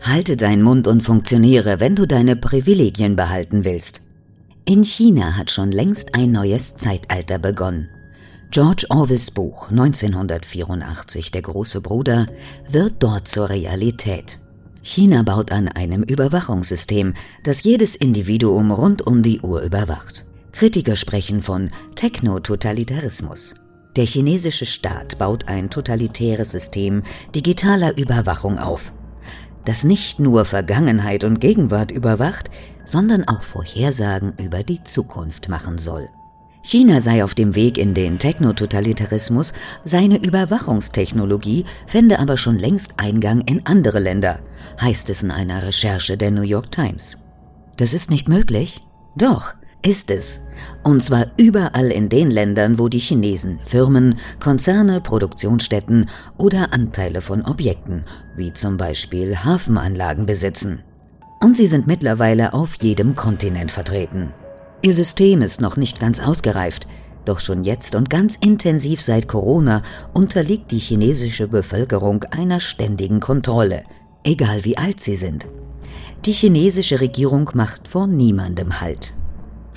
Halte deinen Mund und funktioniere, wenn du deine Privilegien behalten willst. In China hat schon längst ein neues Zeitalter begonnen. George Orwells Buch 1984, Der große Bruder, wird dort zur Realität. China baut an einem Überwachungssystem, das jedes Individuum rund um die Uhr überwacht. Kritiker sprechen von Technototalitarismus. Der chinesische Staat baut ein totalitäres System digitaler Überwachung auf, das nicht nur Vergangenheit und Gegenwart überwacht, sondern auch Vorhersagen über die Zukunft machen soll. China sei auf dem Weg in den Technototalitarismus, seine Überwachungstechnologie fände aber schon längst Eingang in andere Länder, heißt es in einer Recherche der New York Times. Das ist nicht möglich? Doch, ist es. Und zwar überall in den Ländern, wo die Chinesen Firmen, Konzerne, Produktionsstätten oder Anteile von Objekten, wie zum Beispiel Hafenanlagen besitzen. Und sie sind mittlerweile auf jedem Kontinent vertreten. Ihr System ist noch nicht ganz ausgereift, doch schon jetzt und ganz intensiv seit Corona unterliegt die chinesische Bevölkerung einer ständigen Kontrolle, egal wie alt sie sind. Die chinesische Regierung macht vor niemandem Halt.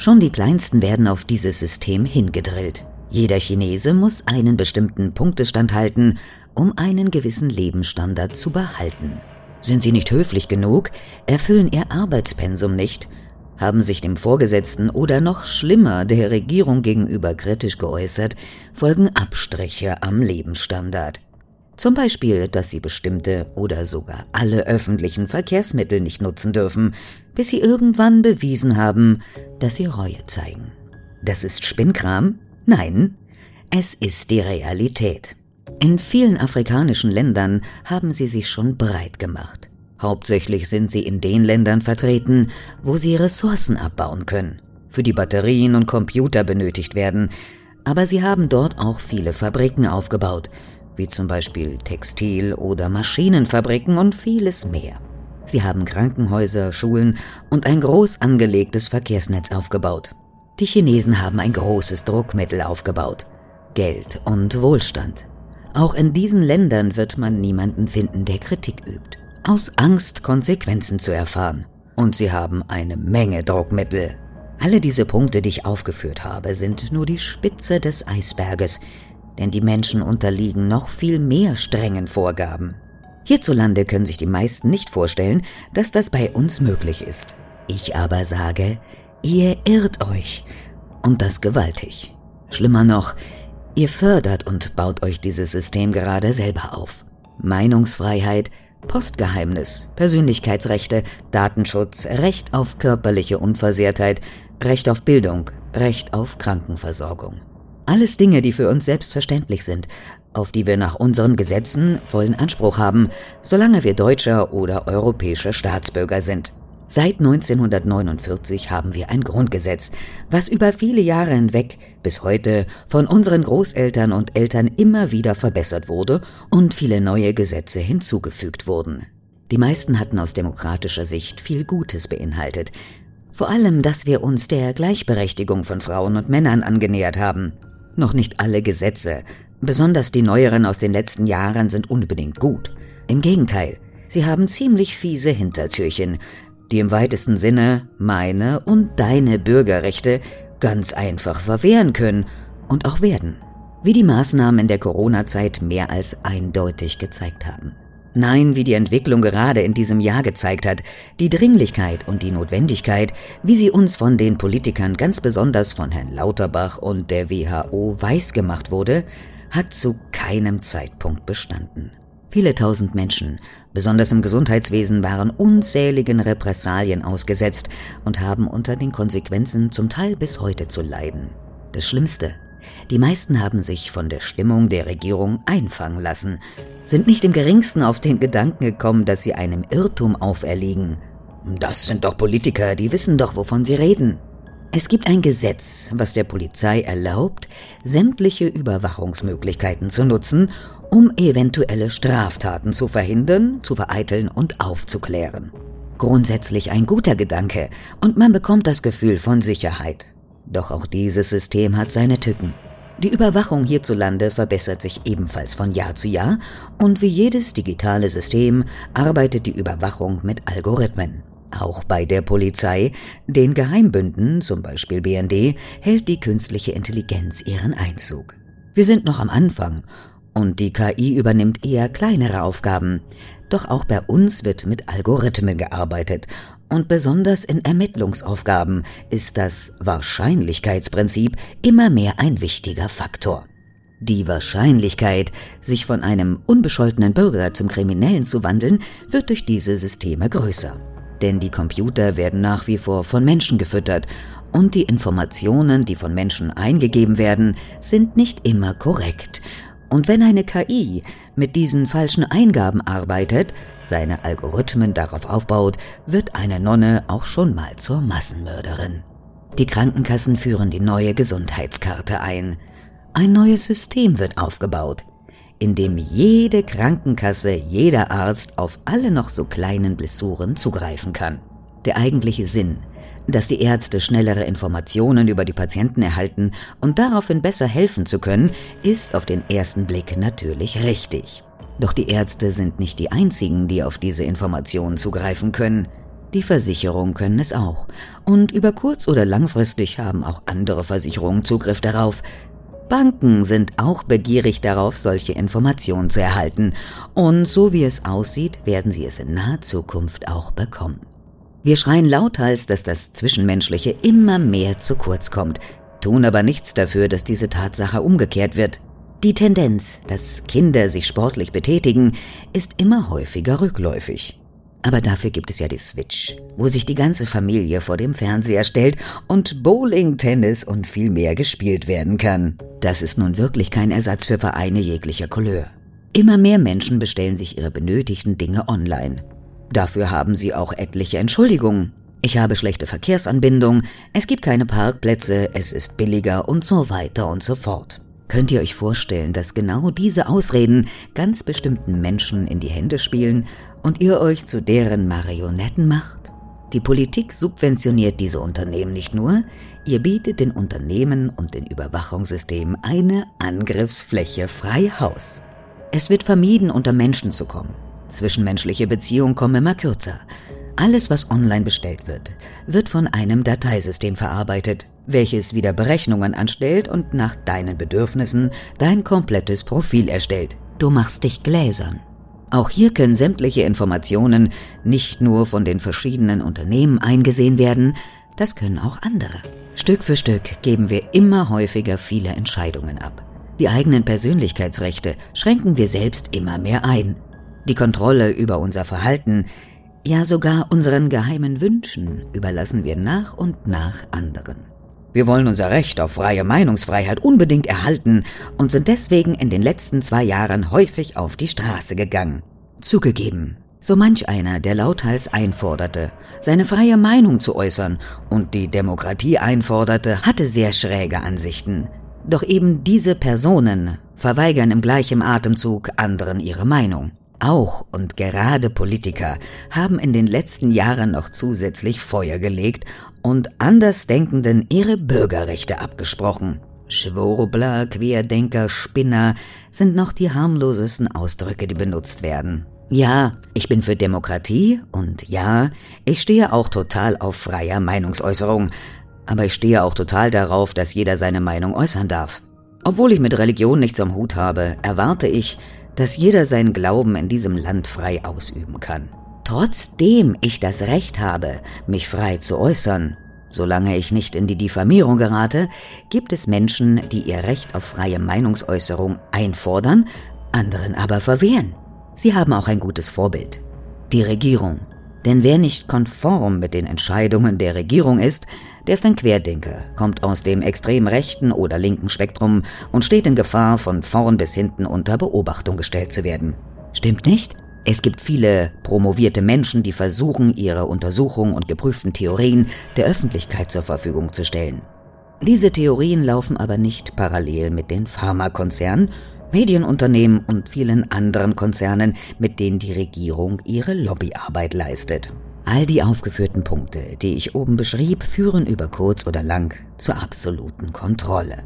Schon die Kleinsten werden auf dieses System hingedrillt. Jeder Chinese muss einen bestimmten Punktestand halten, um einen gewissen Lebensstandard zu behalten. Sind sie nicht höflich genug, erfüllen ihr Arbeitspensum nicht – haben sich dem Vorgesetzten oder noch schlimmer der Regierung gegenüber kritisch geäußert, folgen Abstriche am Lebensstandard. Zum Beispiel, dass sie bestimmte oder sogar alle öffentlichen Verkehrsmittel nicht nutzen dürfen, bis sie irgendwann bewiesen haben, dass sie Reue zeigen. Das ist Spinnkram? Nein, es ist die Realität. In vielen afrikanischen Ländern haben sie sich schon breit gemacht. Hauptsächlich sind sie in den Ländern vertreten, wo sie Ressourcen abbauen können, für die Batterien und Computer benötigt werden, aber sie haben dort auch viele Fabriken aufgebaut, wie zum Beispiel Textil- oder Maschinenfabriken und vieles mehr. Sie haben Krankenhäuser, Schulen und ein groß angelegtes Verkehrsnetz aufgebaut. Die Chinesen haben ein großes Druckmittel aufgebaut. Geld und Wohlstand. Auch in diesen Ländern wird man niemanden finden, der Kritik übt aus Angst, Konsequenzen zu erfahren. Und sie haben eine Menge Druckmittel. Alle diese Punkte, die ich aufgeführt habe, sind nur die Spitze des Eisberges, denn die Menschen unterliegen noch viel mehr strengen Vorgaben. Hierzulande können sich die meisten nicht vorstellen, dass das bei uns möglich ist. Ich aber sage, ihr irrt euch. Und das gewaltig. Schlimmer noch, ihr fördert und baut euch dieses System gerade selber auf. Meinungsfreiheit, Postgeheimnis, Persönlichkeitsrechte, Datenschutz, Recht auf körperliche Unversehrtheit, Recht auf Bildung, Recht auf Krankenversorgung. Alles Dinge, die für uns selbstverständlich sind, auf die wir nach unseren Gesetzen vollen Anspruch haben, solange wir deutscher oder europäischer Staatsbürger sind. Seit 1949 haben wir ein Grundgesetz, was über viele Jahre hinweg bis heute von unseren Großeltern und Eltern immer wieder verbessert wurde und viele neue Gesetze hinzugefügt wurden. Die meisten hatten aus demokratischer Sicht viel Gutes beinhaltet, vor allem, dass wir uns der Gleichberechtigung von Frauen und Männern angenähert haben. Noch nicht alle Gesetze, besonders die neueren aus den letzten Jahren, sind unbedingt gut. Im Gegenteil, sie haben ziemlich fiese Hintertürchen, die im weitesten Sinne meine und deine Bürgerrechte ganz einfach verwehren können und auch werden, wie die Maßnahmen in der Corona-Zeit mehr als eindeutig gezeigt haben. Nein, wie die Entwicklung gerade in diesem Jahr gezeigt hat, die Dringlichkeit und die Notwendigkeit, wie sie uns von den Politikern, ganz besonders von Herrn Lauterbach und der WHO weisgemacht wurde, hat zu keinem Zeitpunkt bestanden. Viele tausend Menschen, besonders im Gesundheitswesen, waren unzähligen Repressalien ausgesetzt und haben unter den Konsequenzen zum Teil bis heute zu leiden. Das Schlimmste, die meisten haben sich von der Stimmung der Regierung einfangen lassen, sind nicht im geringsten auf den Gedanken gekommen, dass sie einem Irrtum auferlegen. Das sind doch Politiker, die wissen doch, wovon sie reden. Es gibt ein Gesetz, was der Polizei erlaubt, sämtliche Überwachungsmöglichkeiten zu nutzen, um eventuelle Straftaten zu verhindern, zu vereiteln und aufzuklären. Grundsätzlich ein guter Gedanke und man bekommt das Gefühl von Sicherheit. Doch auch dieses System hat seine Tücken. Die Überwachung hierzulande verbessert sich ebenfalls von Jahr zu Jahr und wie jedes digitale System arbeitet die Überwachung mit Algorithmen. Auch bei der Polizei, den Geheimbünden, zum Beispiel BND, hält die künstliche Intelligenz ihren Einzug. Wir sind noch am Anfang und die KI übernimmt eher kleinere Aufgaben. Doch auch bei uns wird mit Algorithmen gearbeitet und besonders in Ermittlungsaufgaben ist das Wahrscheinlichkeitsprinzip immer mehr ein wichtiger Faktor. Die Wahrscheinlichkeit, sich von einem unbescholtenen Bürger zum Kriminellen zu wandeln, wird durch diese Systeme größer. Denn die Computer werden nach wie vor von Menschen gefüttert und die Informationen, die von Menschen eingegeben werden, sind nicht immer korrekt und wenn eine KI mit diesen falschen Eingaben arbeitet, seine Algorithmen darauf aufbaut, wird eine Nonne auch schon mal zur Massenmörderin. Die Krankenkassen führen die neue Gesundheitskarte ein. Ein neues System wird aufgebaut, in dem jede Krankenkasse, jeder Arzt auf alle noch so kleinen Blessuren zugreifen kann. Der eigentliche Sinn dass die Ärzte schnellere Informationen über die Patienten erhalten und daraufhin besser helfen zu können, ist auf den ersten Blick natürlich richtig. Doch die Ärzte sind nicht die einzigen, die auf diese Informationen zugreifen können. Die Versicherungen können es auch. Und über kurz oder langfristig haben auch andere Versicherungen Zugriff darauf. Banken sind auch begierig darauf, solche Informationen zu erhalten. Und so wie es aussieht, werden sie es in naher Zukunft auch bekommen. Wir schreien lauthals, dass das Zwischenmenschliche immer mehr zu kurz kommt, tun aber nichts dafür, dass diese Tatsache umgekehrt wird. Die Tendenz, dass Kinder sich sportlich betätigen, ist immer häufiger rückläufig. Aber dafür gibt es ja die Switch, wo sich die ganze Familie vor dem Fernseher stellt und Bowling, Tennis und viel mehr gespielt werden kann. Das ist nun wirklich kein Ersatz für Vereine jeglicher Couleur. Immer mehr Menschen bestellen sich ihre benötigten Dinge online. Dafür haben sie auch etliche Entschuldigungen. Ich habe schlechte Verkehrsanbindung, es gibt keine Parkplätze, es ist billiger und so weiter und so fort. Könnt ihr euch vorstellen, dass genau diese Ausreden ganz bestimmten Menschen in die Hände spielen und ihr euch zu deren Marionetten macht? Die Politik subventioniert diese Unternehmen nicht nur, ihr bietet den Unternehmen und den Überwachungssystemen eine Angriffsfläche frei Haus. Es wird vermieden, unter Menschen zu kommen. Zwischenmenschliche Beziehungen kommen immer kürzer. Alles, was online bestellt wird, wird von einem Dateisystem verarbeitet, welches wieder Berechnungen anstellt und nach deinen Bedürfnissen dein komplettes Profil erstellt. Du machst dich gläsern. Auch hier können sämtliche Informationen nicht nur von den verschiedenen Unternehmen eingesehen werden, das können auch andere. Stück für Stück geben wir immer häufiger viele Entscheidungen ab. Die eigenen Persönlichkeitsrechte schränken wir selbst immer mehr ein. Die Kontrolle über unser Verhalten, ja sogar unseren geheimen Wünschen überlassen wir nach und nach anderen. Wir wollen unser Recht auf freie Meinungsfreiheit unbedingt erhalten und sind deswegen in den letzten zwei Jahren häufig auf die Straße gegangen. Zugegeben, so manch einer, der lauthals einforderte, seine freie Meinung zu äußern und die Demokratie einforderte, hatte sehr schräge Ansichten. Doch eben diese Personen verweigern im gleichen Atemzug anderen ihre Meinung. Auch und gerade Politiker haben in den letzten Jahren noch zusätzlich Feuer gelegt und Andersdenkenden ihre Bürgerrechte abgesprochen. Schwurbler, Querdenker, Spinner sind noch die harmlosesten Ausdrücke, die benutzt werden. Ja, ich bin für Demokratie und ja, ich stehe auch total auf freier Meinungsäußerung, aber ich stehe auch total darauf, dass jeder seine Meinung äußern darf. Obwohl ich mit Religion nichts am Hut habe, erwarte ich, dass jeder seinen Glauben in diesem Land frei ausüben kann. Trotzdem ich das Recht habe, mich frei zu äußern, solange ich nicht in die Diffamierung gerate, gibt es Menschen, die ihr Recht auf freie Meinungsäußerung einfordern, anderen aber verwehren. Sie haben auch ein gutes Vorbild. Die Regierung. Denn wer nicht konform mit den Entscheidungen der Regierung ist, der ist ein Querdenker, kommt aus dem extrem rechten oder linken Spektrum und steht in Gefahr, von vorn bis hinten unter Beobachtung gestellt zu werden. Stimmt nicht? Es gibt viele promovierte Menschen, die versuchen, ihre Untersuchungen und geprüften Theorien der Öffentlichkeit zur Verfügung zu stellen. Diese Theorien laufen aber nicht parallel mit den Pharmakonzernen, Medienunternehmen und vielen anderen Konzernen, mit denen die Regierung ihre Lobbyarbeit leistet. All die aufgeführten Punkte, die ich oben beschrieb, führen über kurz oder lang zur absoluten Kontrolle.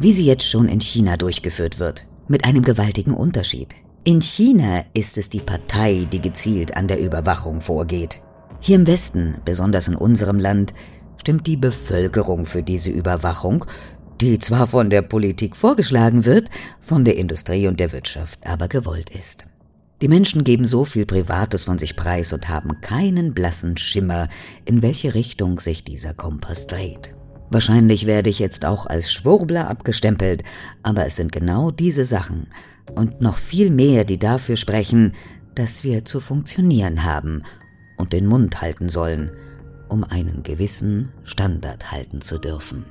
wie sie jetzt schon in China durchgeführt wird, mit einem gewaltigen Unterschied. In China ist es die Partei, die gezielt an der Überwachung vorgeht. Hier im Westen, besonders in unserem Land, stimmt die Bevölkerung für diese Überwachung, die zwar von der Politik vorgeschlagen wird, von der Industrie und der Wirtschaft aber gewollt ist. Die Menschen geben so viel Privates von sich preis und haben keinen blassen Schimmer, in welche Richtung sich dieser Kompass dreht. Wahrscheinlich werde ich jetzt auch als Schwurbler abgestempelt, aber es sind genau diese Sachen und noch viel mehr, die dafür sprechen, dass wir zu funktionieren haben und den Mund halten sollen, um einen gewissen Standard halten zu dürfen.